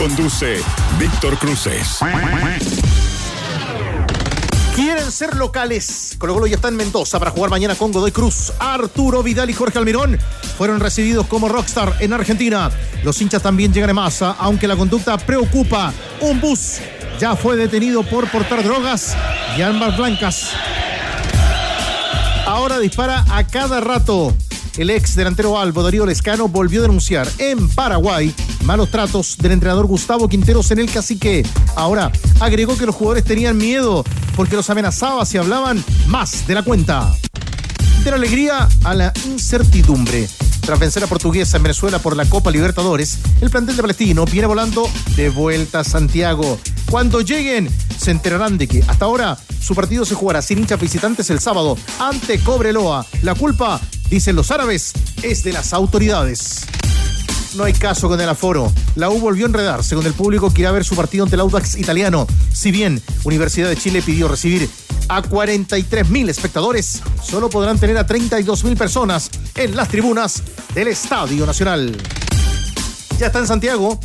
Conduce Víctor Cruces. Quieren ser locales. Colo Colo ya está en Mendoza para jugar mañana con Godoy Cruz. Arturo Vidal y Jorge Almirón fueron recibidos como rockstar en Argentina. Los hinchas también llegan en masa, aunque la conducta preocupa. Un bus ya fue detenido por portar drogas y armas blancas. Ahora dispara a cada rato. El ex delantero Albo Darío Lescano volvió a denunciar en Paraguay malos tratos del entrenador Gustavo Quinteros en el cacique. Ahora agregó que los jugadores tenían miedo porque los amenazaba si hablaban más de la cuenta. De la alegría a la incertidumbre. Tras vencer a Portuguesa en Venezuela por la Copa Libertadores, el plantel de Palestino viene volando de vuelta a Santiago. Cuando lleguen, se enterarán de que hasta ahora su partido se jugará sin hinchas visitantes el sábado ante Cobreloa. La culpa, dicen los árabes, es de las autoridades. No hay caso con el aforo. La U volvió a enredarse con el público que irá a ver su partido ante el Audax italiano. Si bien Universidad de Chile pidió recibir a 43 mil espectadores, solo podrán tener a 32 mil personas en las tribunas del Estadio Nacional. Ya está en Santiago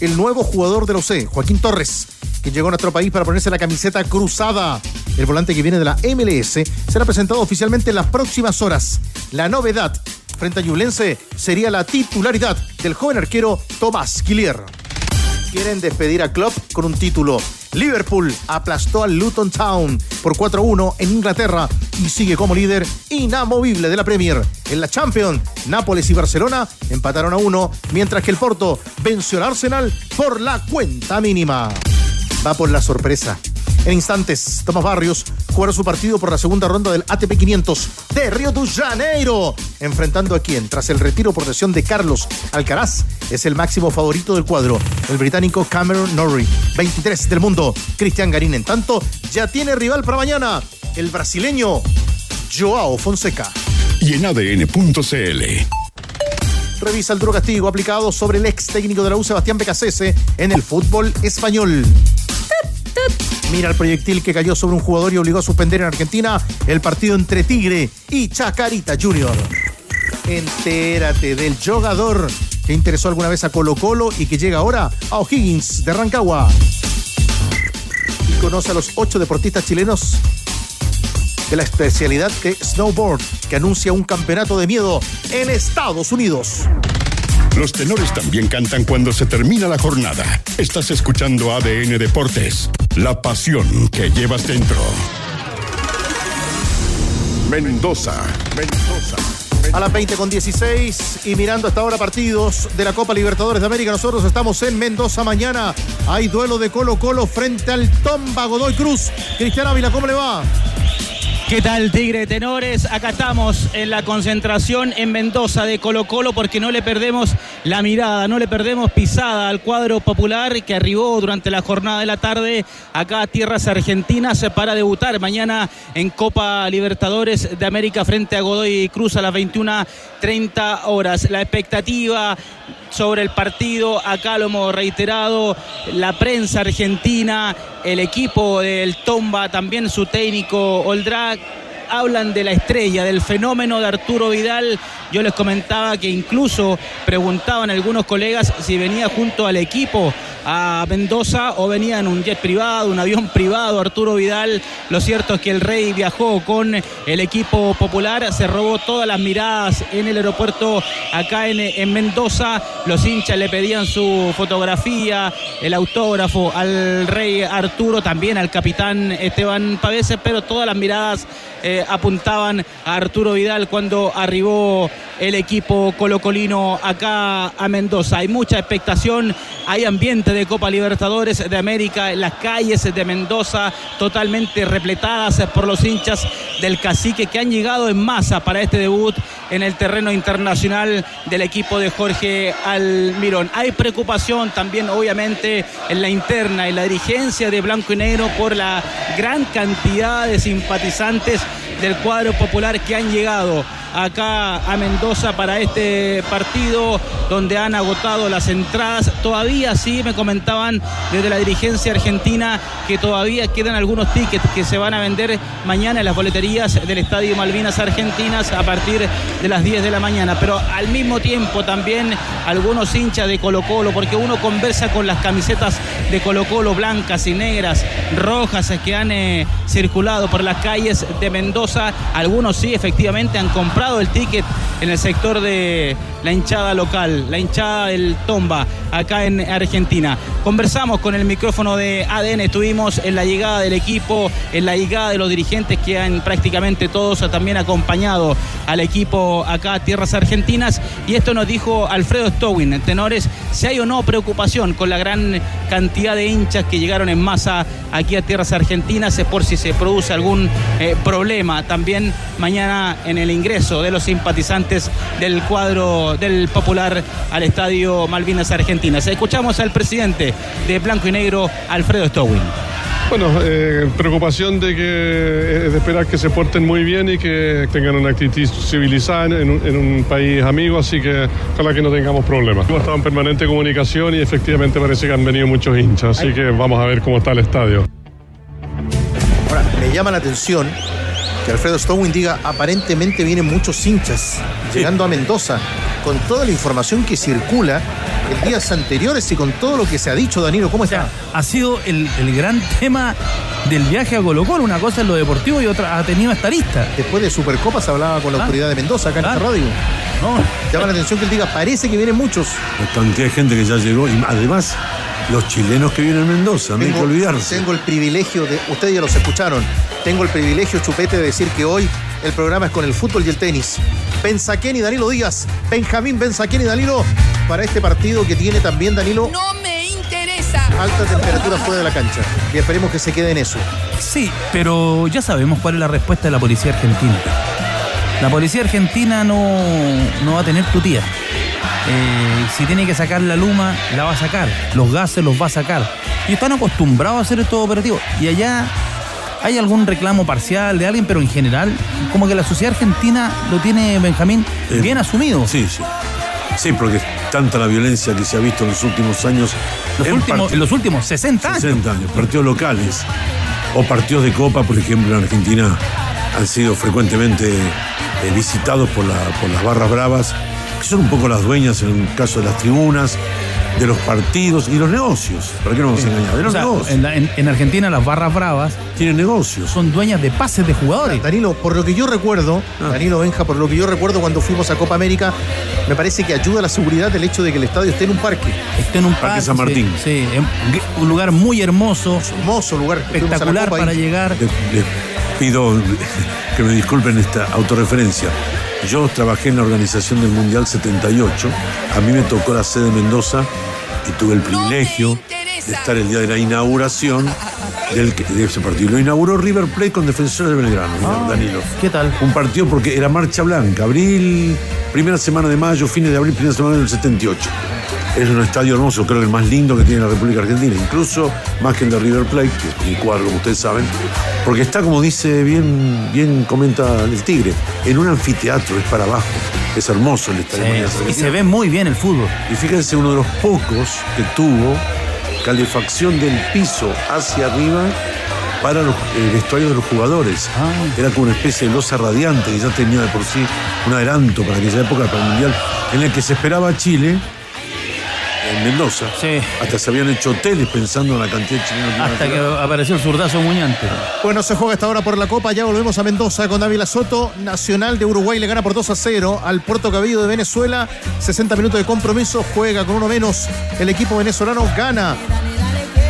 el nuevo jugador de los C, Joaquín Torres, que llegó a nuestro país para ponerse la camiseta cruzada. El volante que viene de la MLS será presentado oficialmente en las próximas horas. La novedad frente a Ñublense sería la titularidad del joven arquero Tomás Quilier. Quieren despedir a Klopp con un título. Liverpool aplastó al Luton Town por 4-1 en Inglaterra y sigue como líder inamovible de la Premier. En la Champions, Nápoles y Barcelona empataron a 1, mientras que el Porto venció al Arsenal por la cuenta mínima. Va por la sorpresa. En instantes, Tomás Barrios jugará su partido por la segunda ronda del ATP 500 de Río de Janeiro, enfrentando a quien, tras el retiro por lesión de Carlos Alcaraz, es el máximo favorito del cuadro, el británico Cameron Norrie, 23 del mundo. Cristian Garín, en tanto, ya tiene rival para mañana, el brasileño Joao Fonseca. Y en ADN.cl. Revisa el duro castigo aplicado sobre el ex técnico de la U, Sebastián Becasese, en el fútbol español. Mira el proyectil que cayó sobre un jugador y obligó a suspender en Argentina el partido entre Tigre y Chacarita Junior. Entérate del jugador que interesó alguna vez a Colo Colo y que llega ahora a O'Higgins de Rancagua. Y conoce a los ocho deportistas chilenos de la especialidad de snowboard que anuncia un campeonato de miedo en Estados Unidos. Los tenores también cantan cuando se termina la jornada. Estás escuchando ADN Deportes, la pasión que llevas dentro. Mendoza, Mendoza. A las 20 con 16 y mirando hasta ahora partidos de la Copa Libertadores de América. Nosotros estamos en Mendoza mañana. Hay duelo de Colo Colo frente al Tomba Godoy Cruz. Cristiano Ávila, ¿cómo le va? ¿Qué tal, Tigre Tenores? Acá estamos en la concentración en Mendoza de Colo Colo porque no le perdemos la mirada, no le perdemos pisada al cuadro popular que arribó durante la jornada de la tarde acá a tierras argentinas para debutar mañana en Copa Libertadores de América frente a Godoy Cruz a las 21.30 horas. La expectativa sobre el partido, acá lo hemos reiterado, la prensa argentina, el equipo del Tomba, también su técnico Oldrak, hablan de la estrella, del fenómeno de Arturo Vidal. Yo les comentaba que incluso preguntaban algunos colegas si venía junto al equipo a Mendoza o venía en un jet privado, un avión privado, Arturo Vidal. Lo cierto es que el Rey viajó con el equipo popular, se robó todas las miradas en el aeropuerto acá en, en Mendoza. Los hinchas le pedían su fotografía, el autógrafo al Rey Arturo, también al capitán Esteban Paveses, pero todas las miradas eh, apuntaban a Arturo Vidal cuando arribó el equipo colocolino acá a Mendoza. Hay mucha expectación, hay ambiente de Copa Libertadores de América, las calles de Mendoza totalmente repletadas por los hinchas del cacique que han llegado en masa para este debut en el terreno internacional del equipo de Jorge Almirón. Hay preocupación también, obviamente, en la interna, en la dirigencia de Blanco y Negro por la gran cantidad de simpatizantes del cuadro popular que han llegado acá a Mendoza para este partido donde han agotado las entradas. Todavía sí me comentaban desde la dirigencia argentina que todavía quedan algunos tickets que se van a vender mañana en las boleterías del Estadio Malvinas Argentinas a partir de las 10 de la mañana. Pero al mismo tiempo también algunos hinchas de Colo Colo, porque uno conversa con las camisetas de Colo Colo blancas y negras, rojas que han eh, circulado por las calles de Mendoza. Algunos sí efectivamente han comprado el ticket en el sector de la hinchada local, la hinchada del Tomba, acá en Argentina. Conversamos con el micrófono de ADN, estuvimos en la llegada del equipo, en la llegada de los dirigentes que han prácticamente todos también acompañado al equipo acá a Tierras Argentinas. Y esto nos dijo Alfredo Stowin, tenores, si hay o no preocupación con la gran cantidad de hinchas que llegaron en masa aquí a Tierras Argentinas, es por si se produce algún eh, problema también mañana en el ingreso de los simpatizantes del cuadro del Popular al Estadio Malvinas Argentinas. Escuchamos al presidente de Blanco y Negro, Alfredo Stowin. Bueno, eh, preocupación de que es de esperar que se porten muy bien y que tengan una actitud civilizada en un, país amigo, así que ojalá que no tengamos problemas. Hemos estado en permanente comunicación y efectivamente parece que han venido muchos hinchas, así que vamos a ver cómo está el estadio. Ahora, me llama la atención que Alfredo Stowin diga aparentemente vienen muchos hinchas llegando a Mendoza con toda la información que circula en días anteriores y con todo lo que se ha dicho, Danilo. ¿Cómo está? ha sido el, gran tema del viaje a Colo Colo. Una cosa es lo deportivo y otra ha tenido esta lista. Después de Supercopa se hablaba con la ah. autoridad de Mendoza acá en esta radio. No. Llama la atención que él diga, parece que vienen muchos. La cantidad de gente que ya llegó y además los chilenos que vienen a Mendoza, no hay que olvidarse. Tengo el privilegio de, ustedes ya los escucharon, tengo el privilegio, Chupete, de decir que hoy el programa es con el fútbol y el tenis. Benzaquén y Danilo Díaz, Benjamín Benzaquén y Danilo, para este partido que tiene también Danilo. No me interesa. Alta temperatura fuera de la cancha. Y esperemos que se quede en eso. Sí, pero ya sabemos cuál es la respuesta de la policía argentina. La policía argentina no, no va a tener tu tía. Eh, si tiene que sacar la luma, la va a sacar. Los gases los va a sacar. Y están acostumbrados a hacer estos operativos. Y allá hay algún reclamo parcial de alguien, pero en general, como que la sociedad argentina lo tiene Benjamín eh, bien asumido. Sí, sí. Sí, porque tanta la violencia que se ha visto en los últimos años. Los últimos, en los últimos 60 años. 60 años, partidos locales o partidos de Copa, por ejemplo, en Argentina han sido frecuentemente eh, visitados por, la, por las barras bravas, que son un poco las dueñas en el caso de las tribunas, de los partidos y los negocios. ¿Para qué no vamos a engañar? De los negocios. En, Argentina las barras bravas tienen negocios. Son dueñas de pases de jugadores. Danilo, por lo que yo recuerdo, ah. Danilo Benja, por lo que yo recuerdo cuando fuimos a Copa América, me parece que ayuda a la seguridad el hecho de que el estadio esté en un parque. Esté en un parque. San Martín. Sí, un lugar muy hermoso. Hermoso lugar. Espectacular para llegar. Les pido que me disculpen esta autorreferencia. Yo trabajé en la organización del Mundial 78. A mí me tocó la sede de Mendoza y tuve el privilegio de estar el día de la inauguración del, de ese partido. Lo inauguró River Plate con Defensores de Belgrano, ah, Danilo. ¿Qué tal? Un partido porque era marcha blanca, abril, primera semana de mayo, fines de abril, primera semana del 78. Es un estadio hermoso, creo que el más lindo que tiene la República Argentina, incluso más que el de River Plate, que es mi cuadro, como ustedes saben, porque está, como dice bien, bien comenta el Tigre, en un anfiteatro, es para abajo. Es hermoso el estadio. y se ve muy bien el fútbol. Y fíjense, uno de los pocos que tuvo calefacción del piso hacia arriba para los, el vestuario de los jugadores. Ah. Era como una especie de losa radiante que ya tenía de por sí un adelanto para aquella época, para el Mundial, en el que se esperaba Chile en Mendoza. Sí. Hasta se habían hecho hoteles pensando en la cantidad de chilenos. Hasta que apareció el zurdazo muñante. Bueno, se juega esta hora por la Copa. Ya volvemos a Mendoza con Dávila Soto. Nacional de Uruguay le gana por 2 a 0 al Puerto Cabello de Venezuela. 60 minutos de compromiso. Juega con uno menos. El equipo venezolano gana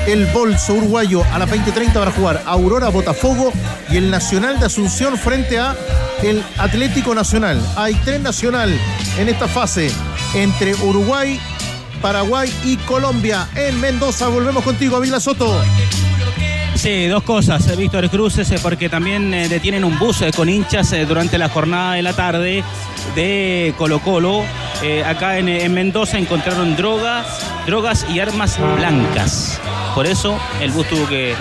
el bolso uruguayo a las 20:30 para jugar Aurora Botafogo y el Nacional de Asunción frente a el Atlético Nacional. Hay tres nacional en esta fase entre Uruguay Paraguay y Colombia. En Mendoza volvemos contigo, Avila Soto. Sí, dos cosas, eh, Víctor Cruces, eh, porque también eh, detienen un bus con hinchas durante la jornada de la tarde de Colo Colo. acá en, Mendoza encontraron drogas, drogas y armas blancas. Por eso el bus tuvo que...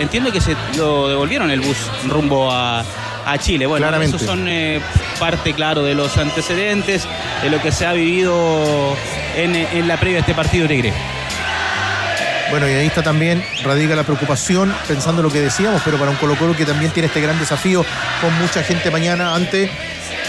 entiendo que se lo devolvieron el bus rumbo a, Chile. Bueno, Claramente. esos son parte, claro, de los antecedentes, de lo que se ha vivido en, en la previa de este partido Tigre. Bueno, y ahí está también, radica la preocupación, pensando lo que decíamos, pero para un Colo Colo que también tiene este gran desafío con mucha gente mañana ante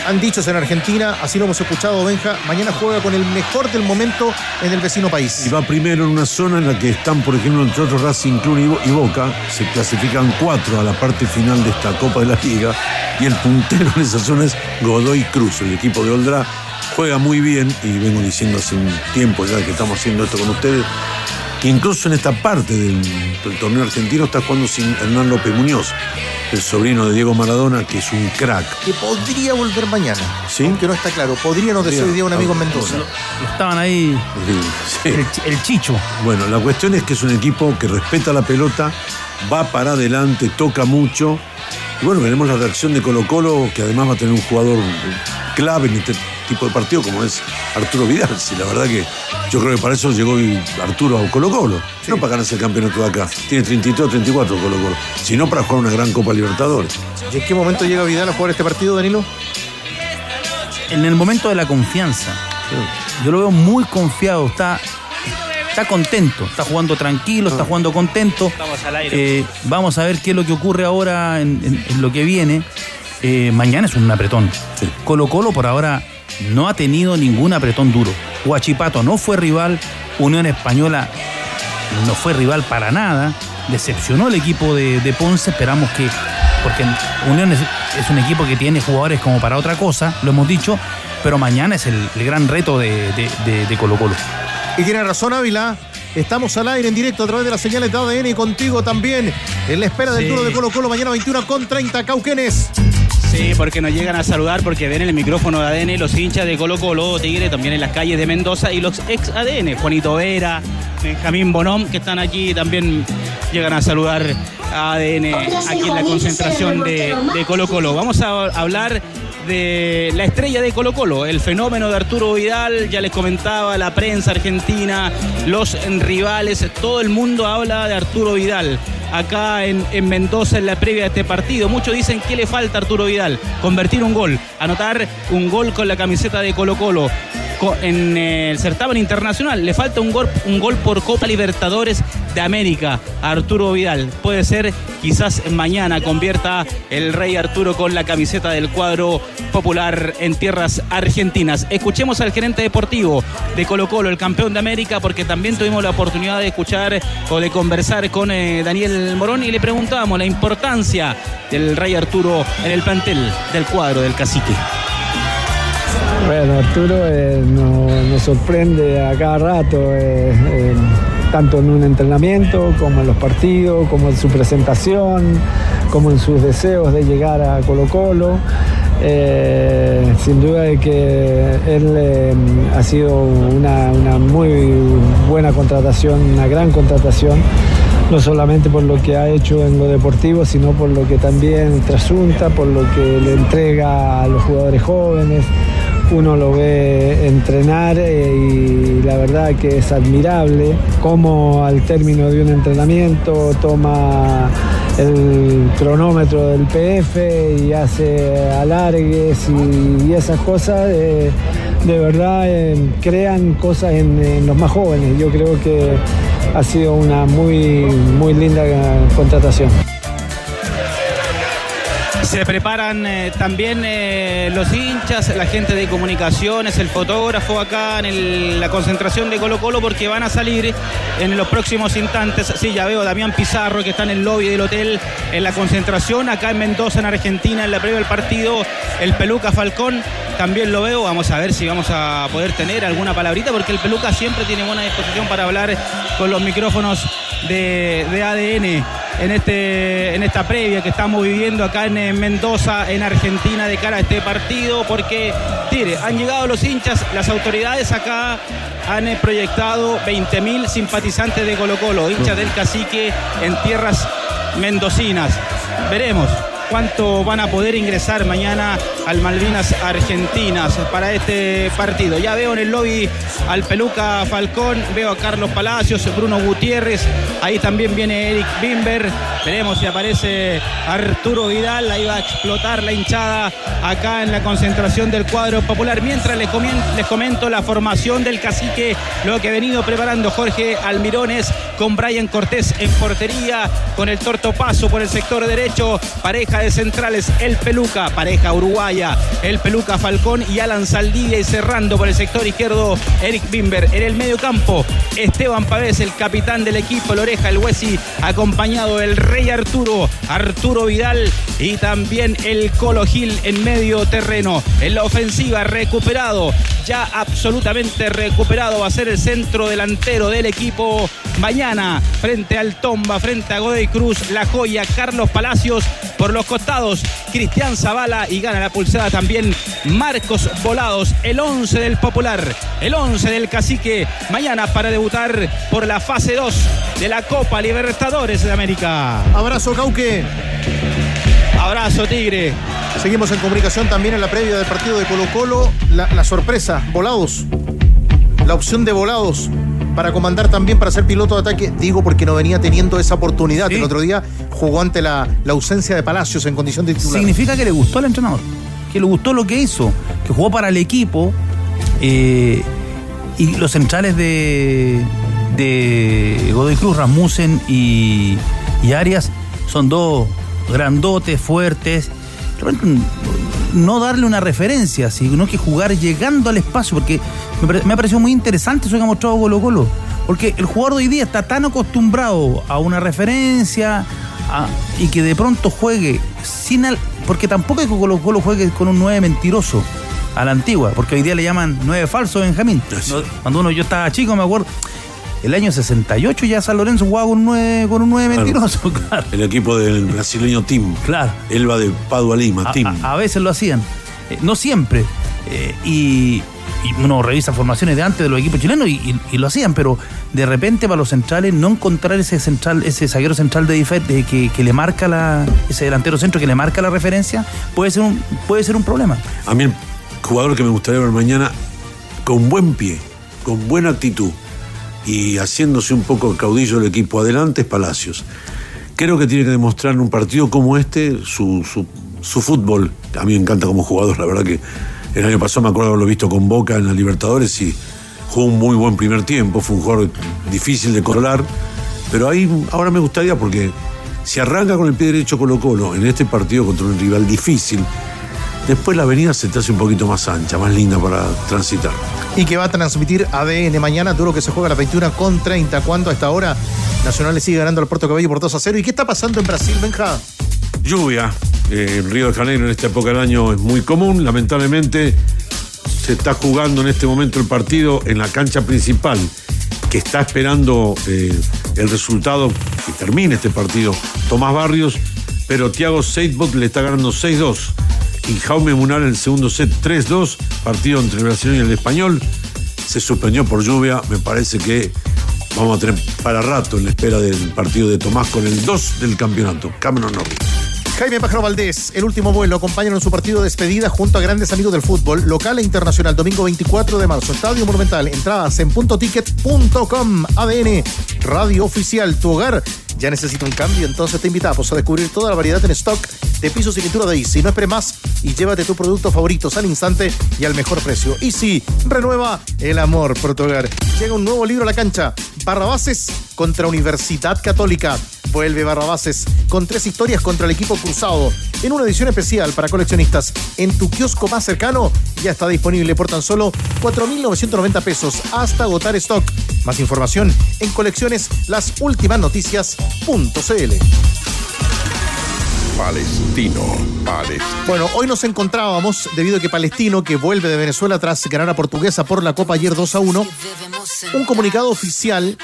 han dicho en Argentina, así lo hemos escuchado, Benja, mañana juega con el mejor del momento en el vecino país. Y va primero en una zona en la que están, por ejemplo, entre otros Racing Club y Boca, se clasifican cuatro a la parte final de esta Copa de la Liga, y el puntero en esa zona es Godoy Cruz, el equipo de Oldra. Juega muy bien, y vengo diciendo hace un tiempo ya que estamos haciendo esto con ustedes, incluso en esta parte del, torneo argentino está jugando sin Hernán López Muñoz, el sobrino de Diego Maradona, que es un crack. Que podría volver mañana. Sí. Aunque no está claro. Podría, decía hoy día un amigo en Mendoza. estaban ahí. El, Chicho. Bueno, la cuestión es que es un equipo que respeta la pelota, va para adelante, toca mucho. Y bueno, veremos la reacción de Colo Colo, que además va a tener un jugador clave en este tipo de partido como es Arturo Vidal. Si la verdad que yo creo que para eso llegó Arturo a Colo Colo. No para ganarse el campeonato de acá. Tiene 33 o 34 Colo Colo. Sino para jugar una gran Copa Libertadores. ¿Y en qué momento llega Vidal a jugar este partido, Danilo? En el momento de la confianza. Yo lo veo muy confiado. Está está contento, está jugando tranquilo, está ah. jugando contento. Vamos al aire. Eh, vamos a ver qué es lo que ocurre ahora en, lo que viene. Eh, mañana es un apretón. Colo Colo por ahora no ha tenido ningún apretón duro. Huachipato no fue rival, Unión Española no fue rival para nada, decepcionó el equipo de, Ponce, esperamos que, porque Unión es, un equipo que tiene jugadores como para otra cosa, lo hemos dicho, pero mañana es el, gran reto de, Colo Colo. Y tiene razón Ávila, Estamos al aire en directo a través de las señales de ADN y contigo también. En la espera del turno de Colo Colo mañana 21 con 30 Cauquenes. Sí, porque nos llegan a saludar porque ven el micrófono de ADN los hinchas de Colo Colo, Tigre, también en las calles de Mendoza y los ex ADN, Juanito Vera, Benjamín Bonón, que están aquí, también llegan a saludar a ADN aquí en la concentración de, de Colo Colo. Vamos a hablar de la estrella de Colo Colo, el fenómeno de Arturo Vidal, ya les comentaba, la prensa argentina, los rivales, todo el mundo habla de Arturo Vidal acá en, Mendoza en la previa de este partido. Muchos dicen que le falta a Arturo Vidal, convertir un gol, anotar un gol con la camiseta de Colo Colo en el certamen internacional. Le falta un gol, un gol por Copa Libertadores de América Arturo Vidal. Puede ser quizás mañana convierta el rey Arturo con la camiseta del cuadro popular en tierras argentinas. Escuchemos al gerente deportivo de Colo Colo, el campeón de América, porque también tuvimos la oportunidad de escuchar o de conversar con eh, Daniel Morón y le preguntábamos la importancia del rey Arturo en el plantel del cuadro del cacique. Bueno, Arturo eh, nos, sorprende a cada rato, eh, eh, tanto en un entrenamiento como en los partidos, como en su presentación, como en sus deseos de llegar a Colo Colo. sin duda de que él ha sido una, una muy buena contratación, una gran contratación no solamente por lo que ha hecho en lo deportivo, sino por lo que también trasunta, por lo que le entrega a los jugadores jóvenes, uno lo ve entrenar eh, y la verdad que es admirable cómo al término de un entrenamiento toma el cronómetro del PF y hace alargues y, esas cosas eh, de verdad eh, crean cosas en, los más jóvenes. Yo creo que ha sido una muy, muy linda contratación. Se preparan eh, también eh, los hinchas, la gente de comunicaciones, el fotógrafo acá en la concentración de Colo Colo porque van a salir en los próximos instantes. Sí, ya veo a Damián Pizarro que está en el lobby del hotel en la concentración acá en Mendoza, en Argentina, en la previa del partido. El Peluca Falcón también lo veo. Vamos a ver si vamos a poder tener alguna palabrita porque el Peluca siempre tiene buena disposición para hablar con los micrófonos de, de ADN en, este, en esta previa que estamos viviendo acá en Mendoza, en Argentina, de cara a este partido, porque, tire, han llegado los hinchas, las autoridades acá han proyectado 20.000 simpatizantes de Colo Colo, hinchas del cacique en tierras mendocinas. Veremos cuánto van a poder ingresar mañana al Malvinas Argentinas para este partido. Ya veo en el lobby al Peluca Falcón, veo a Carlos Palacios, Bruno Gutiérrez, ahí también viene Eric Bimber. Veremos si aparece Arturo Vidal, ahí va a explotar la hinchada acá en la concentración del cuadro popular. Mientras les comento, la formación del cacique, lo que ha venido preparando Jorge Almirones con Brian Cortés en portería, con el Torto Paso por el sector derecho, pareja de centrales, el Peluca, pareja uruguaya, el Peluca Falcón y Alan Saldivia y cerrando por el sector izquierdo Eric Bimber. En el medio campo, Esteban Pavés, el capitán del equipo, el oreja, el Huesi, acompañado del Rey Arturo, Arturo Vidal y también el Colo Gil en medio terreno. En la ofensiva, recuperado, ya absolutamente recuperado, va a ser el centro delantero del equipo mañana frente al Tomba, frente a Godoy Cruz, La Joya, Carlos Palacios por los costados, Cristian Zavala y gana la también Marcos Volados, el 11 del Popular, el 11 del Cacique, mañana para debutar por la fase 2 de la Copa Libertadores de América. Abrazo, Cauque. Abrazo, Tigre. Seguimos en comunicación también en la previa del partido de Colo Colo. La, la sorpresa, Volados. La opción de Volados para comandar también, para ser piloto de ataque. Digo porque no venía teniendo esa oportunidad. El otro día jugó ante la, ausencia de Palacios en condición de titular. Significa que le gustó al entrenador, que le gustó lo que hizo, que jugó para el equipo. Eh, y los centrales de, de Godoy Cruz, Ramusen y, y Arias son dos grandotes, fuertes. No darle una referencia, sino que jugar llegando al espacio, porque me, ha parecido muy interesante eso que ha mostrado Colo Colo. Porque el jugador de hoy día está tan acostumbrado a una referencia y que de pronto juegue sin. Porque tampoco es que Colo Colo juegue con un 9 mentiroso a la antigua, porque hoy día le llaman 9 falso Benjamín. Cuando uno yo estaba chico, me acuerdo. El año 68 ya San Lorenzo jugaba con un 9, con un 9 mentiroso, claro. El equipo del brasileño Tim. Claro. Elba de Padua Lima, Tim. A, veces lo hacían. Eh, no siempre. Eh, y, y uno revisa formaciones de antes de los equipos chilenos y, lo hacían, pero de repente para los centrales no encontrar ese central, ese zaguero central de, que, le marca la, ese delantero centro que le marca la referencia, puede ser un, puede ser un problema. A mí el jugador que me gustaría ver mañana con buen pie, con buena actitud y haciéndose un poco caudillo del equipo adelante es Palacios. Creo que tiene que demostrar en un partido como este su, su, su fútbol. A mí me encanta como jugador, la verdad que el año pasado me acuerdo haberlo visto con Boca en la Libertadores y jugó un muy buen primer tiempo, fue un jugador difícil de controlar, pero ahí ahora me gustaría porque si arranca con el pie derecho Colo Colo en este partido contra un rival difícil, después la avenida se te hace un poquito más ancha, más linda para transitar. Y que va a transmitir ADN mañana, duro que se juega a las 21 con 30, cuando a esta hora Nacional le sigue ganando al Puerto Cabello por 2 a 0. ¿Y qué está pasando en Brasil, Benja? Lluvia, en Río de Janeiro en esta época del año es muy común. Lamentablemente se está jugando en este momento el partido en la cancha principal, que está esperando eh, el resultado que termine este partido. Tomás Barrios, pero Thiago Seidbot le está ganando 6-2. Y Jaume Munar en el segundo set 3-2, partido entre el brasileño y el español. Se suspendió por lluvia, me parece que vamos a tener para rato en la espera del partido de Tomás con el 2 del campeonato, Cameron Norrie. Jaime Pájaro Valdés, el último vuelo, acompañan en su partido de despedida junto a grandes amigos del fútbol, local e internacional, domingo 24 de marzo, Estadio Monumental, entradas en puntoticket.com, ADN, radio oficial, tu hogar. Ya necesita un cambio, entonces te invitamos a descubrir toda la variedad en stock de pisos y pintura de Easy. No esperes más y llévate tus productos favoritos al instante y al mejor precio. Easy, renueva el amor por tu hogar. Llega un nuevo libro a la cancha, Barrabases contra Universidad Católica. Vuelve Barrabases con tres historias contra el equipo cruzado en una edición especial para coleccionistas. En tu kiosco más cercano ya está disponible por tan solo 4.990 pesos hasta agotar stock. Más información en colecciones las últimas noticias.cl. Palestino, Palestino. Bueno, hoy nos encontrábamos debido a que Palestino, que vuelve de Venezuela tras ganar a Portuguesa por la Copa ayer 2 a 1, un comunicado oficial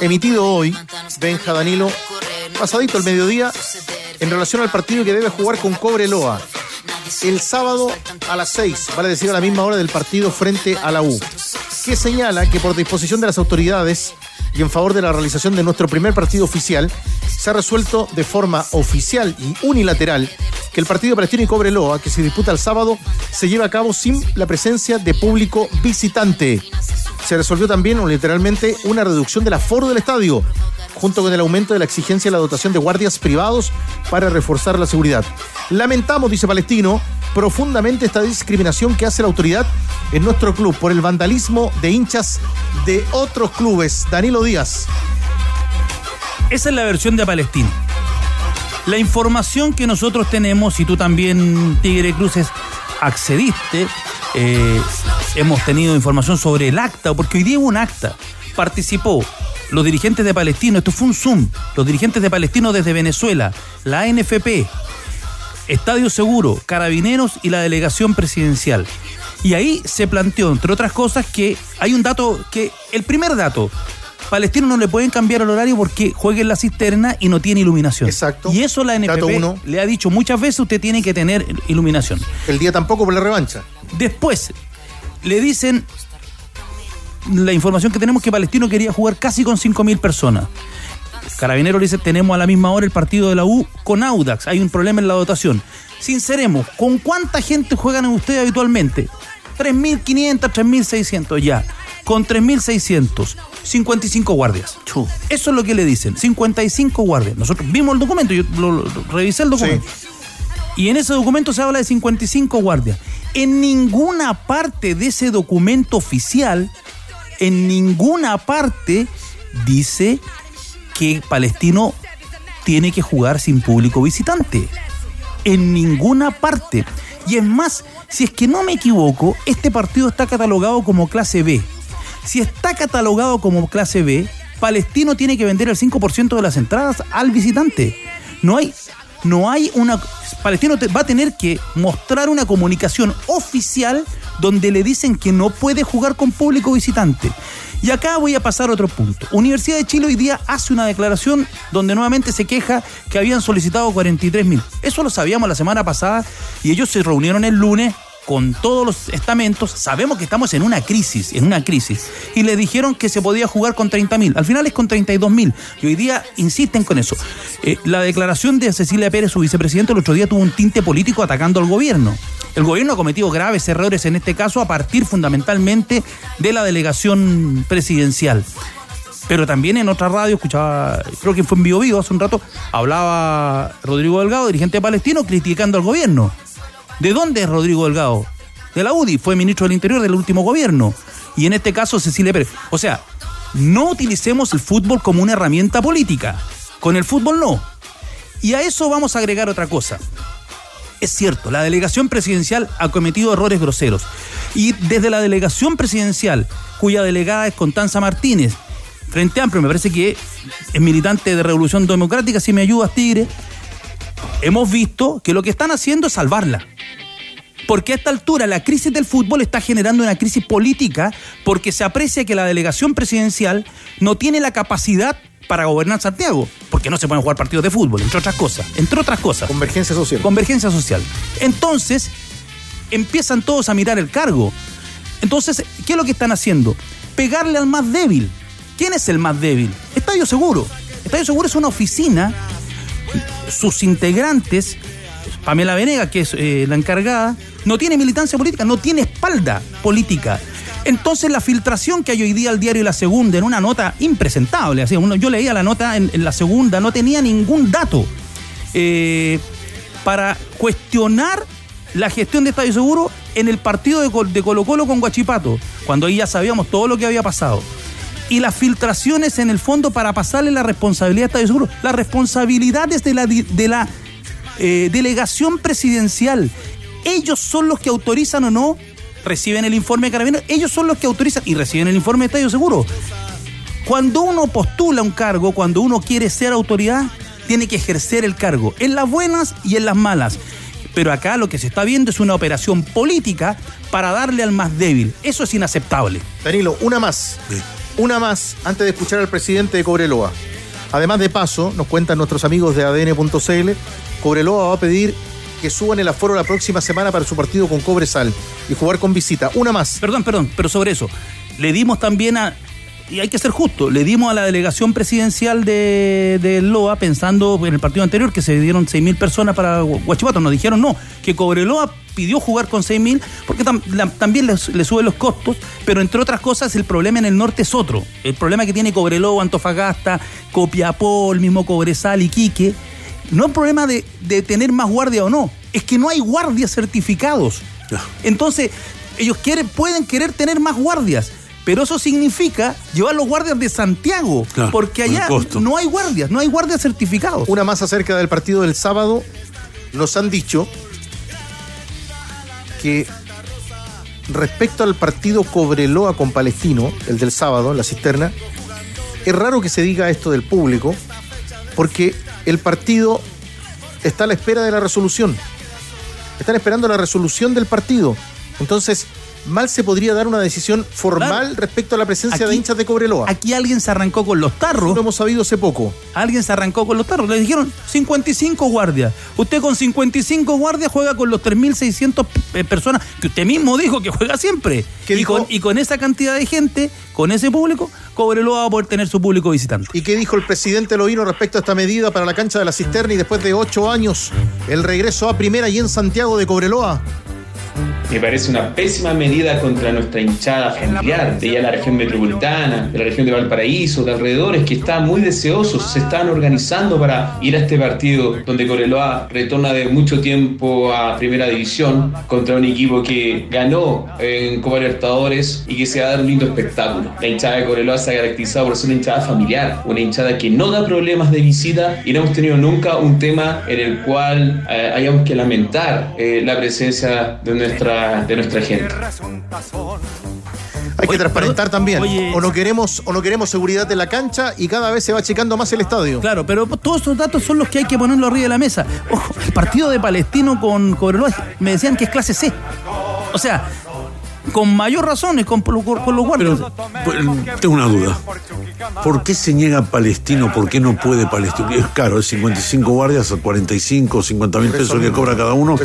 emitido hoy, Benja Danilo, pasadito el mediodía, en relación al partido que debe jugar con Cobreloa. El sábado a las 6, vale decir a la misma hora del partido frente a la U, que señala que por disposición de las autoridades y en favor de la realización de nuestro primer partido oficial, se ha resuelto de forma oficial y unilateral que el partido Palestino y Cobreloa, que se disputa el sábado, se lleve a cabo sin la presencia de público visitante. Se resolvió también literalmente una reducción del aforo del estadio, junto con el aumento de la exigencia de la dotación de guardias privados para reforzar la seguridad. Lamentamos, dice Palestino, profundamente esta discriminación que hace la autoridad en nuestro club por el vandalismo de hinchas de otros clubes. Danilo Díaz. Esa es la versión de Palestino. La información que nosotros tenemos, y tú también, Tigre Cruces, accediste, eh, hemos tenido información sobre el acta, porque hoy día hubo un acta. Participó los dirigentes de Palestino, esto fue un Zoom, los dirigentes de Palestino desde Venezuela, la NFP, Estadio Seguro, Carabineros y la delegación presidencial. Y ahí se planteó, entre otras cosas, que hay un dato que, el primer dato, Palestino no le pueden cambiar el horario porque juegue en la cisterna y no tiene iluminación. Exacto. Y eso la NFP le ha dicho muchas veces, usted tiene que tener iluminación. El día tampoco por la revancha. Después, le dicen la información que tenemos que Palestino quería jugar casi con 5.000 personas. Carabinero le dice, tenemos a la misma hora el partido de la U con Audax, hay un problema en la dotación. Sinceremos, ¿con cuánta gente juegan ustedes habitualmente? 3.500, 3.600 ya. Con 3.600, 55 guardias. Eso es lo que le dicen, 55 guardias. Nosotros vimos el documento, yo lo, revisé el documento. Y en ese documento se habla de 55 guardias. En ninguna parte de ese documento oficial, en ninguna parte dice que Palestino tiene que jugar sin público visitante. En ninguna parte. Y es más, si es que no me equivoco, este partido está catalogado como clase B. Si está catalogado como clase B, Palestino tiene que vender el 5% de las entradas al visitante. No hay, no hay una. Palestino va a tener que mostrar una comunicación oficial donde le dicen que no puede jugar con público visitante. Y acá voy a pasar a otro punto. Universidad de Chile hoy día hace una declaración donde nuevamente se queja que habían solicitado 43 mil. Eso lo sabíamos la semana pasada y ellos se reunieron el lunes con todos los estamentos, sabemos que estamos en una crisis, en una crisis, y le dijeron que se podía jugar con 30 mil. Al final es con 32 mil. Y hoy día insisten con eso. Eh, la declaración de Cecilia Pérez, su vicepresidente, el otro día tuvo un tinte político atacando al gobierno. El gobierno ha cometido graves errores en este caso a partir fundamentalmente de la delegación presidencial. Pero también en otra radio, escuchaba, creo que fue en Vivo Vivo hace un rato, hablaba Rodrigo Delgado, dirigente palestino, criticando al gobierno. ¿De dónde es Rodrigo Delgado? De la UDI, fue ministro del Interior del último gobierno. Y en este caso Cecilia Pérez. O sea, no utilicemos el fútbol como una herramienta política. Con el fútbol no. Y a eso vamos a agregar otra cosa. Es cierto, la delegación presidencial ha cometido errores groseros. Y desde la delegación presidencial, cuya delegada es Constanza Martínez, Frente Amplio, me parece que es militante de Revolución Democrática, si me ayudas, Tigre, hemos visto que lo que están haciendo es salvarla. Porque a esta altura la crisis del fútbol está generando una crisis política porque se aprecia que la delegación presidencial no tiene la capacidad para gobernar Santiago, porque no se pueden jugar partidos de fútbol, entre otras cosas, entre otras cosas. Convergencia social. Convergencia social. Entonces, empiezan todos a mirar el cargo. Entonces, ¿qué es lo que están haciendo? Pegarle al más débil. ¿Quién es el más débil? Estadio Seguro. Estadio Seguro es una oficina, sus integrantes, Pamela Venega, que es eh, la encargada, no tiene militancia política, no tiene espalda política. Entonces la filtración que hay hoy día al diario La Segunda en una nota impresentable, así, yo leía la nota en, La Segunda, no tenía ningún dato eh, para cuestionar la gestión de Estadio Seguro en el partido de, Colo Colo con Guachipato, cuando ahí ya sabíamos todo lo que había pasado. Y las filtraciones en el fondo para pasarle la responsabilidad a Estadio Seguro. Las responsabilidades de la, de la eh, delegación presidencial. Ellos son los que autorizan o no reciben el informe de Carabineros, ellos son los que autorizan y reciben el informe de Estadio Seguro. Cuando uno postula un cargo, cuando uno quiere ser autoridad, tiene que ejercer el cargo, en las buenas y en las malas. Pero acá lo que se está viendo es una operación política para darle al más débil. Eso es inaceptable. Danilo, una más. Una más antes de escuchar al presidente de Cobreloa. Además de paso, nos cuentan nuestros amigos de ADN.cl, Cobreloa va a pedir que suban el aforo la próxima semana para su partido con Cobresal y jugar con visita. Una más. Perdón, perdón, pero sobre eso, le dimos también a, y hay que ser justo, le dimos a la delegación presidencial de, de LOA, pensando en el partido anterior que se dieron 6.000 personas para Guachipato, nos dijeron no, que Cobreloa pidió jugar con 6.000 porque también le, le suben los costos, pero entre otras cosas el problema en el norte es otro. El problema que tiene Cobreloa, Antofagasta, Copiapó, el mismo Cobresal, Iquique, no es problema de, de tener más guardia o no, es que no hay guardias certificados. Entonces, ellos quieren, pueden querer tener más guardias, pero eso significa llevar los guardias de Santiago, porque allá no hay guardias, no hay guardias certificados. Una más acerca del partido del sábado, nos han dicho que respecto al partido Cobreloa con Palestino, el del sábado en la cisterna, es raro que se diga esto del público, porque el partido está a la espera de la resolución. Están esperando la resolución del partido. Entonces, mal se podría dar una decisión formal respecto a la presencia de hinchas de Cobreloa. Aquí alguien se arrancó con los tarros. Lo hemos sabido hace poco. Alguien se arrancó con los tarros. Le dijeron 55 guardias. Usted con 55 guardias juega con los 3.600 eh, personas que usted mismo dijo que juega siempre. y, con, y con esa cantidad de gente, con ese público, Cobreloa va a poder tener su público visitante. ¿Y qué dijo el presidente Lovino respecto a esta medida para la cancha de la cisterna y después de ocho años el regreso a primera y en Santiago de Cobreloa? Me parece una pésima medida contra nuestra hinchada familiar de ya la región metropolitana, de la región de Valparaíso, de alrededores, que están muy deseosos, se están organizando para ir a este partido donde Coreloa retorna de mucho tiempo a Primera División contra un equipo que ganó en Copa Libertadores y que se va a dar un lindo espectáculo. La hinchada de Coreloa se ha caracterizado por ser una hinchada familiar, una hinchada que no da problemas de visita y no hemos tenido nunca un tema en el cual eh, hayamos que lamentar eh, la presencia de nuestra, de nuestra gente. Hay que transparentar también. o no queremos o no queremos seguridad en la cancha y cada vez se va achicando más el estadio. Claro, pero todos esos datos son los que hay que ponerlo arriba de la mesa. Ojo, el partido de Palestino con Cobreloa me decían que es clase C. O sea, con mayor razones con, con, los guardias. Pues, tengo una duda. ¿Por qué se niega Palestino? ¿Por qué no puede Palestino? Es caro, es 55 guardias a 45, 50 mil pesos que cobra cada uno.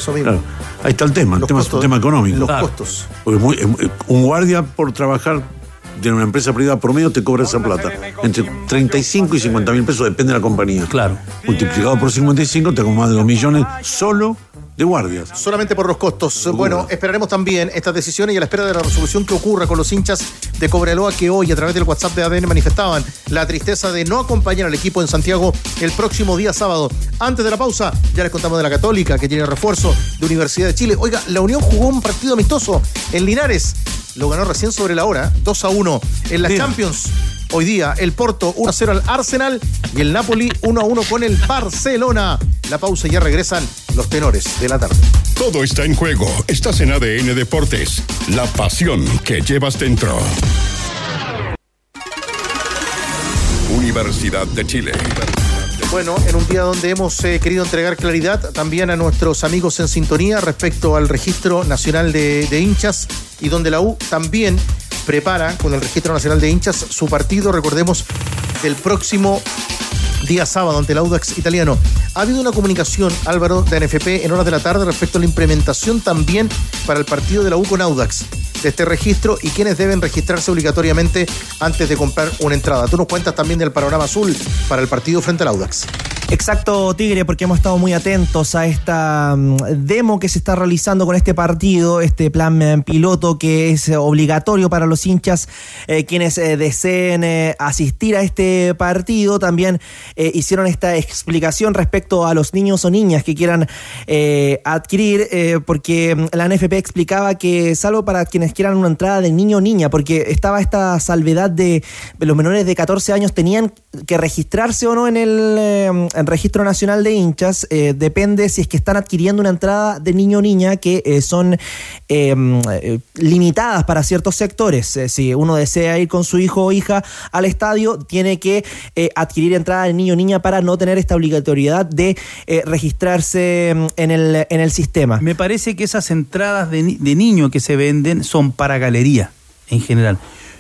Ahí está el tema, el tema es un tema económico. Los costos. Porque un guardia por trabajar de una empresa privada promedio te cobra esa plata. Entre 35 y 50 mil pesos, depende de la compañía. Claro. Multiplicado por 55, te más de 2 millones solo de guardias. Solamente por los costos. Bueno, esperaremos también estas decisiones y a la espera de la resolución que ocurra con los hinchas de Cobreloa que hoy a través del WhatsApp de ADN manifestaban la tristeza de no acompañar al equipo en Santiago el próximo día sábado. Antes de la pausa, ya les contamos de la Católica que tiene refuerzo de Universidad de Chile. Oiga, la Unión jugó un partido amistoso en Linares. Lo ganó recién sobre la hora, 2 a 1 en la Champions. Hoy día el Porto 1 a 0 al Arsenal y el Napoli 1 a 1 con el Barcelona. La pausa y ya regresan los tenores de la tarde. Todo está en juego. Estás en ADN Deportes. La pasión que llevas dentro. Universidad de Chile. Bueno, en un día donde hemos eh, querido entregar claridad también a nuestros amigos en sintonía respecto al registro nacional de, de hinchas y donde la U también prepara con el Registro Nacional de Hinchas su partido, recordemos, el próximo día sábado ante el Audax italiano. Ha habido una comunicación, Álvaro, de NFP en horas de la tarde respecto a la implementación también para el partido de la U con Audax de este registro y quienes deben registrarse obligatoriamente antes de comprar una entrada. Tú nos cuentas también del panorama azul para el partido frente al Audax. Exacto, Tigre, porque hemos estado muy atentos a esta mm, demo que se está realizando con este partido, este plan eh, piloto que es obligatorio para los hinchas eh, quienes eh, deseen asistir a este partido. También hicieron esta explicación respecto a los niños o niñas que quieran adquirir, porque mm, la NFP explicaba que salvo para quienes quieran una entrada de niño o niña, porque estaba esta salvedad de los menores de 14 años tenían que registrarse o no en el registro nacional de hinchas eh, depende si es que están adquiriendo una entrada de niño o niña que eh, son em, eh, limitadas para ciertos sectores. si uno desea ir con su hijo o hija al estadio, tiene que adquirir entrada de niño o niña para no tener esta obligatoriedad de registrarse em, en el, en el sistema. Me parece que esas entradas de, de niño que se venden son para galería en general.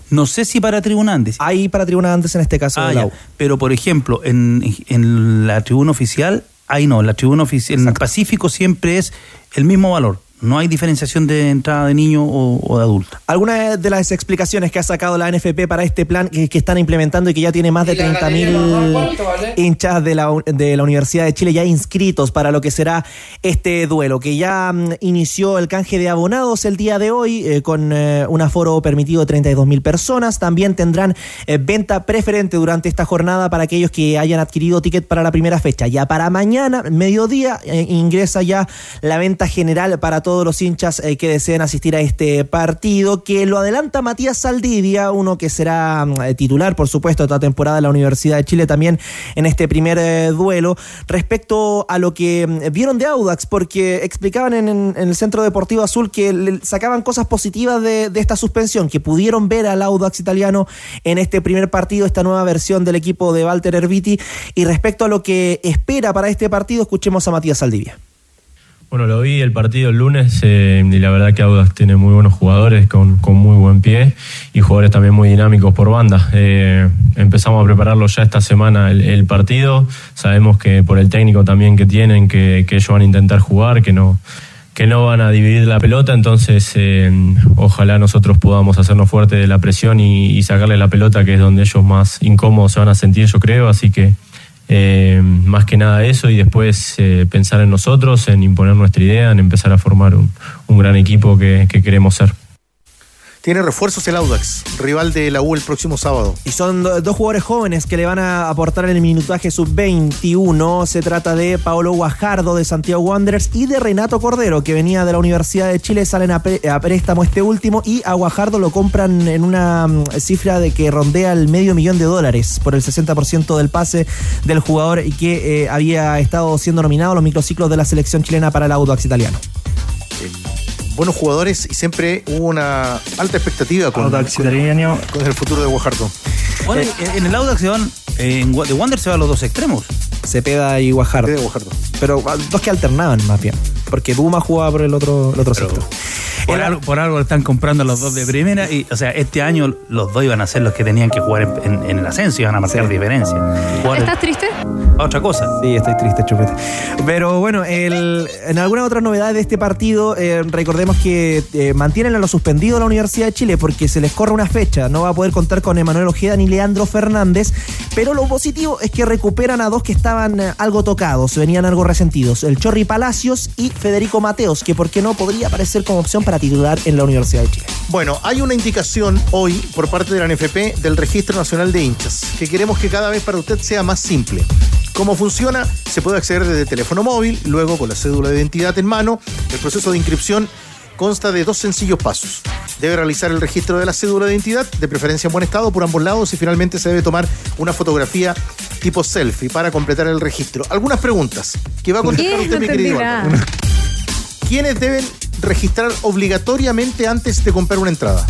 No sé si para tribunantes. Hay para tribunantes en este caso. Ah, Pero, por ejemplo, en, en, la tribuna oficial, ahí no. La tribuna oficial, en el Pacífico siempre es el mismo valor. No hay diferenciación de entrada de niño o, de adulto. Algunas de las explicaciones que ha sacado la NFP para este plan que, están implementando y que ya tiene más de 30.000 hinchas de la, de la Universidad de Chile ya inscritos para lo que será este duelo, que ya mm, inició el canje de abonados el día de hoy eh, con eh, un aforo permitido de 32.000 personas. También tendrán eh, venta preferente durante esta jornada para aquellos que hayan adquirido ticket para la primera fecha. Ya para mañana, mediodía, ingresa ya la venta general para todos los hinchas eh, que deseen asistir a este partido, que lo adelanta Matías Saldivia, uno que será mm, eh, titular, por supuesto, de toda temporada en la Universidad de Chile también en este primer eh, duelo, respecto a lo que mm, vieron de Audax, porque explicaban en, el Centro Deportivo Azul que le sacaban cosas positivas de, de esta suspensión, que pudieron ver al Audax italiano en este primer partido, esta nueva versión del equipo de Walter Erviti, y respecto a lo que espera para este partido, escuchemos a Matías Saldivia. Bueno, lo vi el partido el lunes eh, y la verdad que Audax tiene muy buenos jugadores con, muy buen pie y jugadores también muy dinámicos por banda. Eh, empezamos a prepararlo ya esta semana el, partido. Sabemos que por el técnico también que tienen, que, ellos van a intentar jugar, que no, que no van a dividir la pelota, entonces eh, ojalá nosotros podamos hacernos fuerte de la presión y, y sacarle la pelota, que es donde ellos más incómodos se van a sentir, yo creo. Así que eh, más que nada eso y después eh, pensar en nosotros, en imponer nuestra idea, en empezar a formar un, gran equipo que queremos ser. Tiene refuerzos el Audax, rival de la U el próximo sábado. Y son dos jugadores jóvenes que le van a aportar en el minutaje sub-21. Se trata de Paolo Guajardo de Santiago Wanderers y de Renato Cordero, que venía de la Universidad de Chile. Salen a, préstamo este último y a Guajardo lo compran en una mm, cifra de que rondea el medio millón de dólares por el 60% del pase del jugador y que eh, había estado siendo nominado a los microciclos de la selección chilena para el Audax italiano buenos jugadores y siempre hubo una alta expectativa con, con, el futuro de Guajardo. Bueno, eh, en el Audax se van, en, de Wander se van los dos extremos. Cepeda y Guajardo. Cepeda y Guajardo. Pero ah, dos que alternaban más bien, porque Duma jugaba por el otro, el otro sector. Por, algo, por algo están comprando los dos de primera y, o sea, este año los dos iban a ser los que tenían que jugar en, el ascenso y iban a marcar diferencia. ¿Estás triste? Otra cosa. Sí, estoy triste, chupete. Pero bueno, el, en algunas otras novedades de este partido, eh, recordemos que eh, mantienen a lo suspendido la Universidad de Chile porque se les corre una fecha. No va a poder contar con Emanuel Ojeda ni Leandro Fernández. Pero lo positivo es que recuperan a dos que estaban eh, algo tocados, venían algo resentidos. El Chorri Palacios y Federico Mateos, que por qué no podría aparecer como opción para titular en la Universidad de Chile. Bueno, hay una indicación hoy por parte de la NFP del Registro Nacional de Hinchas, que queremos que cada vez para usted sea más simple. ¿Cómo funciona? Se puede acceder desde teléfono móvil, luego con la cédula de identidad en mano. El proceso de inscripción consta de dos sencillos pasos. Debe realizar el registro de la cédula de identidad, de preferencia en buen estado, por ambos lados, y finalmente se debe tomar una fotografía tipo selfie para completar el registro. Algunas preguntas que va a contestar usted, mi querido. ¿Quiénes deben registrar obligatoriamente antes de comprar una entrada?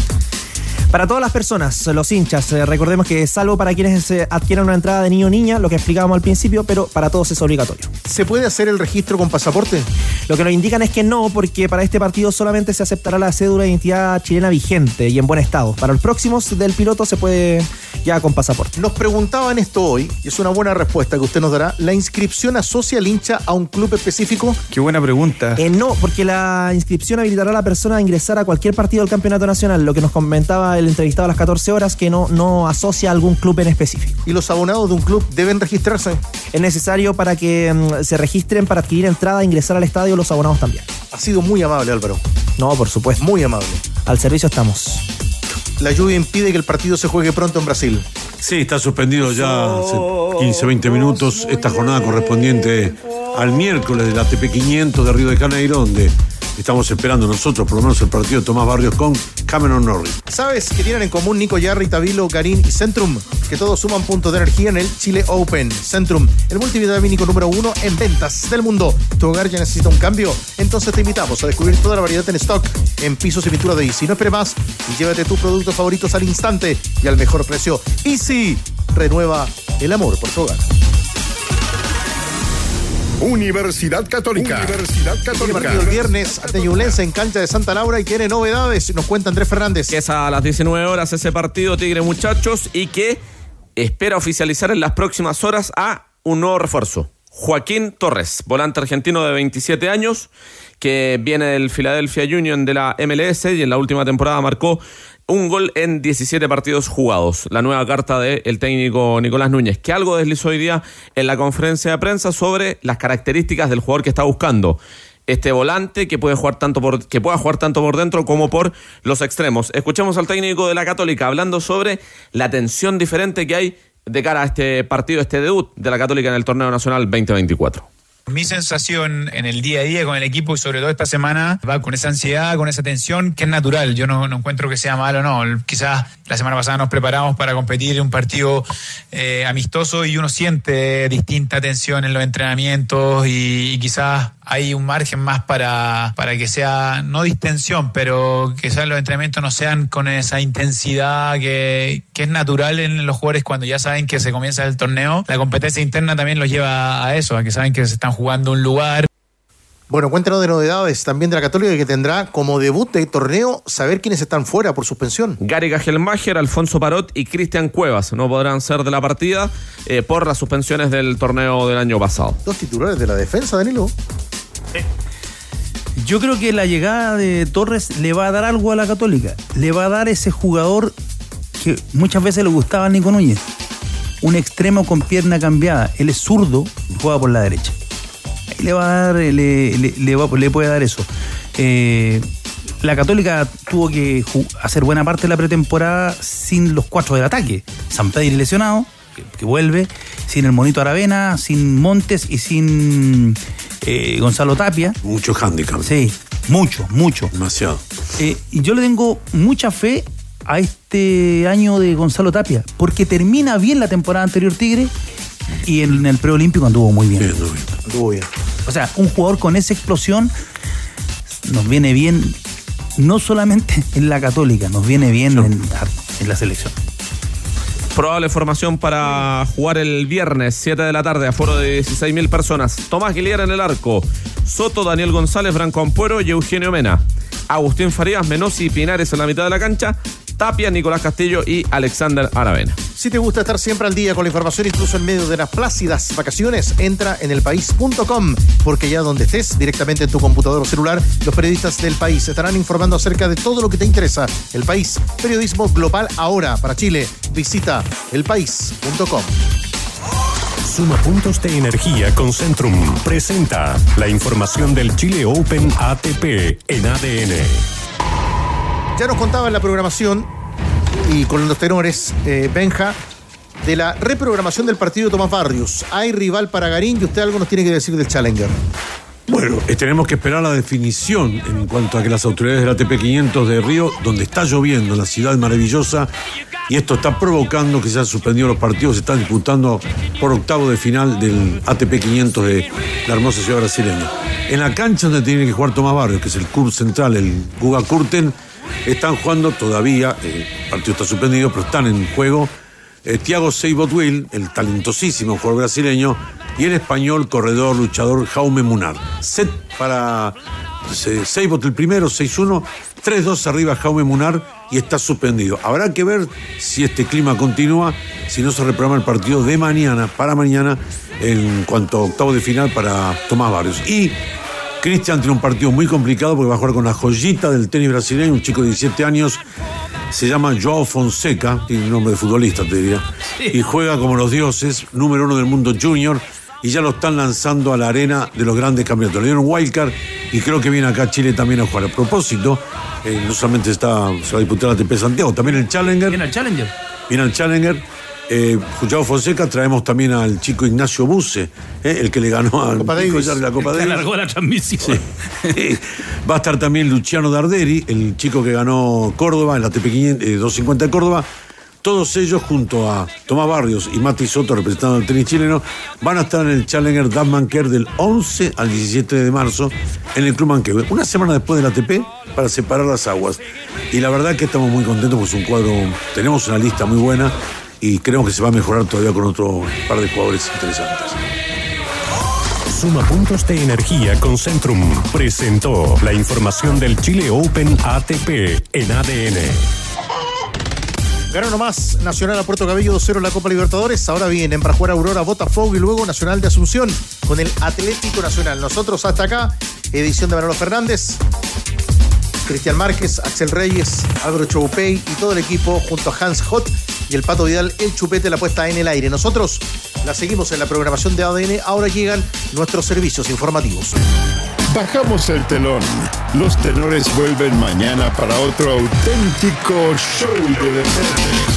Para todas las personas, los hinchas, eh, recordemos que salvo para quienes eh, adquieran una entrada de niño o niña, lo que explicábamos al principio, pero para todos es obligatorio. ¿Se puede hacer el registro con pasaporte? Lo que nos indican es que no, porque para este partido solamente se aceptará la cédula de identidad chilena vigente y en buen estado. Para los próximos del piloto se puede ya con pasaporte. Nos preguntaban esto hoy, y es una buena respuesta que usted nos dará. ¿La inscripción asocia al hincha a un club específico? Qué buena pregunta. Eh, no, porque la inscripción habilitará a la persona a ingresar a cualquier partido del campeonato nacional, lo que nos comentaba el entrevistado a las 14 horas que no, no asocia a algún club en específico. ¿Y los abonados de un club deben registrarse? Es necesario para que mm, se registren para adquirir entrada e ingresar al estadio los abonados también. Ha sido muy amable Álvaro. No, por supuesto. Muy amable. Al servicio estamos. La lluvia impide que el partido se juegue pronto en Brasil. Sí, está suspendido ya hace 15, 20 minutos esta jornada correspondiente al miércoles del ATP 500 de Río de Janeiro, donde estamos esperando nosotros, por lo menos el partido de Tomás Barrios con Cameron Norris. ¿Sabes qué tienen en común Nico Yarri, Tabilo, Karim y Centrum? Que todos suman puntos de energía en el Chile Open. Centrum, el multivitamínico número uno en ventas del mundo. ¿Tu hogar ya necesita un cambio? Entonces te invitamos a descubrir toda la variedad en stock en pisos y pintura de Easy. No esperes más y llévate tus productos favoritos al instante y al mejor precio. Easy, renueva el amor por tu hogar. Universidad Católica. Universidad Católica. partido el viernes ante Ñublense en cancha de Santa Laura y tiene novedades. Nos cuenta Andrés Fernández. Que es a las 19 horas ese partido Tigre muchachos y que espera oficializar en las próximas horas a un nuevo refuerzo. Joaquín Torres, volante argentino de 27 años, que viene del Philadelphia Union de la MLS y en la última temporada marcó un gol en 17 partidos jugados. La nueva carta del técnico Nicolás Núñez, que algo deslizó hoy día en la conferencia de prensa sobre las características del jugador que está buscando este volante que puede jugar tanto por que pueda jugar tanto por dentro como por los extremos. Escuchemos al técnico de la Católica hablando sobre la tensión diferente que hay de cara a este partido, este debut de la Católica en el torneo nacional 2024. Mi sensación en el día a día con el equipo y sobre todo esta semana va con esa ansiedad, con esa tensión que es natural. Yo no, encuentro que sea malo, no. Quizás la semana pasada nos preparamos para competir en un partido eh, amistoso y uno siente distinta tensión en los entrenamientos y quizás hay un margen más para, para que sea, no distensión, pero que quizás los entrenamientos no sean con esa intensidad que, que es natural en los jugadores cuando ya saben que se comienza el torneo. La competencia interna también los lleva a eso, a que saben que se están jugando un lugar. Bueno, cuéntanos de novedades también de la Católica que tendrá como debut de torneo saber quiénes están fuera por suspensión. Gary Gagelmacher, Alfonso Parot y Cristian Cuevas no podrán ser de la partida eh, por las suspensiones del torneo del año pasado. Dos titulares de la defensa, Danilo. Yo creo que la llegada de Torres le va a dar algo a la Católica. Le va a dar ese jugador que muchas veces le gustaba a Nico Núñez. Un extremo con pierna cambiada. Él es zurdo y juega por la derecha. Ahí le va a dar, le, puede dar eso. Eh, la Católica tuvo que hacer buena parte de la pretemporada sin los cuatro del ataque. San Pedro lesionado, que, que vuelve, sin el Monito Aravena, sin Montes y sin eh, Gonzalo Tapia. Mucho handicap. Sí, mucho, mucho. Demasiado. Eh, y yo le tengo mucha fe a este año de Gonzalo Tapia, porque termina bien la temporada anterior Tigre y en el preolímpico anduvo muy bien. Anduvo bien. O sea, un jugador con esa explosión nos viene bien, no solamente en la católica, nos viene bien en, en la selección. Probable formación para jugar el viernes, 7 de la tarde, aforo de 16.000 personas. Tomás Guiliar en el arco. Soto, Daniel González, Franco Ampuero y Eugenio Mena. Agustín Farías, Menossi y Pinares en la mitad de la cancha. Tapia, Nicolás Castillo y Alexander Aravena. Si te gusta estar siempre al día con la información, incluso en medio de las plácidas vacaciones, entra en elpaís.com, porque ya donde estés, directamente en tu computador o celular, los periodistas del país estarán informando acerca de todo lo que te interesa. El país, periodismo global ahora para Chile. Visita elpaís.com. Suma puntos de energía con Centrum. Presenta la información del Chile Open ATP en ADN. Ya nos contaba en la programación y con los tenores eh, Benja de la reprogramación del partido de Tomás Barrios. Hay rival para Garín y usted algo nos tiene que decir del Challenger. Bueno, eh, tenemos que esperar la definición en cuanto a que las autoridades del ATP 500 de Río, donde está lloviendo, la ciudad maravillosa, y esto está provocando que se han suspendido los partidos, se están disputando por octavo de final del ATP 500 de la hermosa ciudad brasileña. En la cancha donde tiene que jugar Tomás Barrios, que es el Kurt Central, el Guga Kurten, están jugando todavía, eh, el partido está suspendido, pero están en juego eh, Thiago Seibotwil, el talentosísimo jugador brasileño, y el español corredor luchador Jaume Munar. Set para Se- Seibot el primero, 6-1, 3-2 arriba Jaume Munar y está suspendido. Habrá que ver si este clima continúa, si no se reprograma el partido de mañana, para mañana, en cuanto a octavo de final para Tomás Barrios. Y Cristian tiene un partido muy complicado porque va a jugar con la joyita del tenis brasileño, un chico de 17 años, se llama Joao Fonseca, tiene un nombre de futbolista, te diría, y juega como los dioses, número uno del mundo junior, y ya lo están lanzando a la arena de los grandes campeonatos. Le dieron wildcard y creo que viene acá a Chile también a jugar. A propósito, eh, no solamente está, se va a disputar la ATP Santiago, también el Challenger. Viene el Challenger. Viene el Challenger. Eh, Fonseca, traemos también al chico Ignacio Buse, eh, el que le ganó al Copa Pico Davis. De la Copa Que Davis. alargó la transmisión. Sí. Va a estar también Luciano Darderi, el chico que ganó Córdoba, en la ATP 500, eh, 250 de Córdoba. Todos ellos, junto a Tomás Barrios y Mati Soto, representando al tenis chileno, van a estar en el Challenger Dan Manquer del 11 al 17 de marzo en el Club Manquer. Una semana después del ATP para separar las aguas. Y la verdad que estamos muy contentos porque es un cuadro, tenemos una lista muy buena y creemos que se va a mejorar todavía con otro par de jugadores interesantes. Suma puntos de energía con Centrum. Presentó la información del Chile Open ATP en ADN. Ganó nomás Nacional a Puerto Cabello 2-0 en la Copa Libertadores. Ahora vienen para jugar Aurora, Botafogo y luego Nacional de Asunción con el Atlético Nacional. Nosotros hasta acá, edición de Manolo Fernández, Cristian Márquez, Axel Reyes, Álvaro Choupey y todo el equipo junto a Hans Hot y el Pato Vidal, el chupete, la puesta en el aire. Nosotros la seguimos en la programación de ADN. Ahora llegan nuestros servicios informativos. Bajamos el telón. Los tenores vuelven mañana para otro auténtico show de deportes.